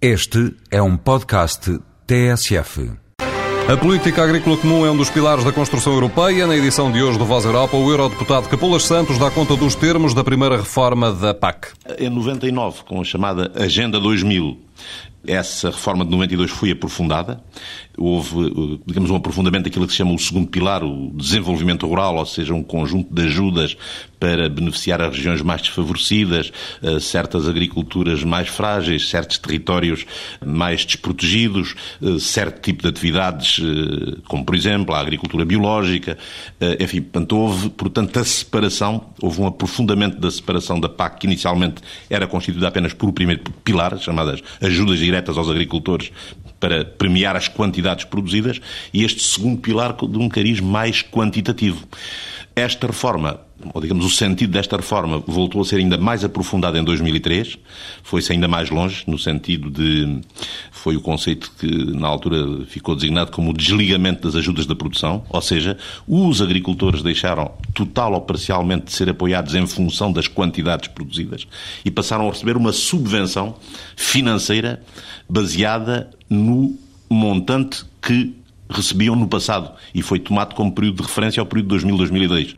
Este é um podcast TSF. A política agrícola comum é um dos pilares da construção europeia. Na edição de hoje do Voz Europa, o eurodeputado Capolas Santos dá conta dos termos da primeira reforma da PAC. Em 99, com a chamada Agenda 2000, essa reforma de 92 foi aprofundada. Houve, digamos, um aprofundamento daquilo que se chama o segundo pilar, o desenvolvimento rural, ou seja, um conjunto de ajudas para beneficiar as regiões mais desfavorecidas, eh, certas agriculturas mais frágeis, certos territórios mais desprotegidos, eh, certo tipo de atividades, eh, como por exemplo a agricultura biológica. Enfim, portanto, houve, portanto, a separação, houve um aprofundamento da separação da PAC, que inicialmente era constituída apenas por o primeiro pilar, chamadas ajudas diretas aos agricultores, para premiar as quantidades produzidas, e este segundo pilar de um cariz mais quantitativo. Esta reforma, ou digamos o sentido desta reforma, voltou a ser ainda mais aprofundado em 2003, foi-se ainda mais longe, no sentido de. Foi o conceito que na altura ficou designado como o desligamento das ajudas da produção, ou seja, os agricultores deixaram total ou parcialmente de ser apoiados em função das quantidades produzidas e passaram a receber uma subvenção financeira baseada no montante que recebiam no passado e foi tomado como período de referência ao período 2000-2002.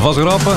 Voz Europa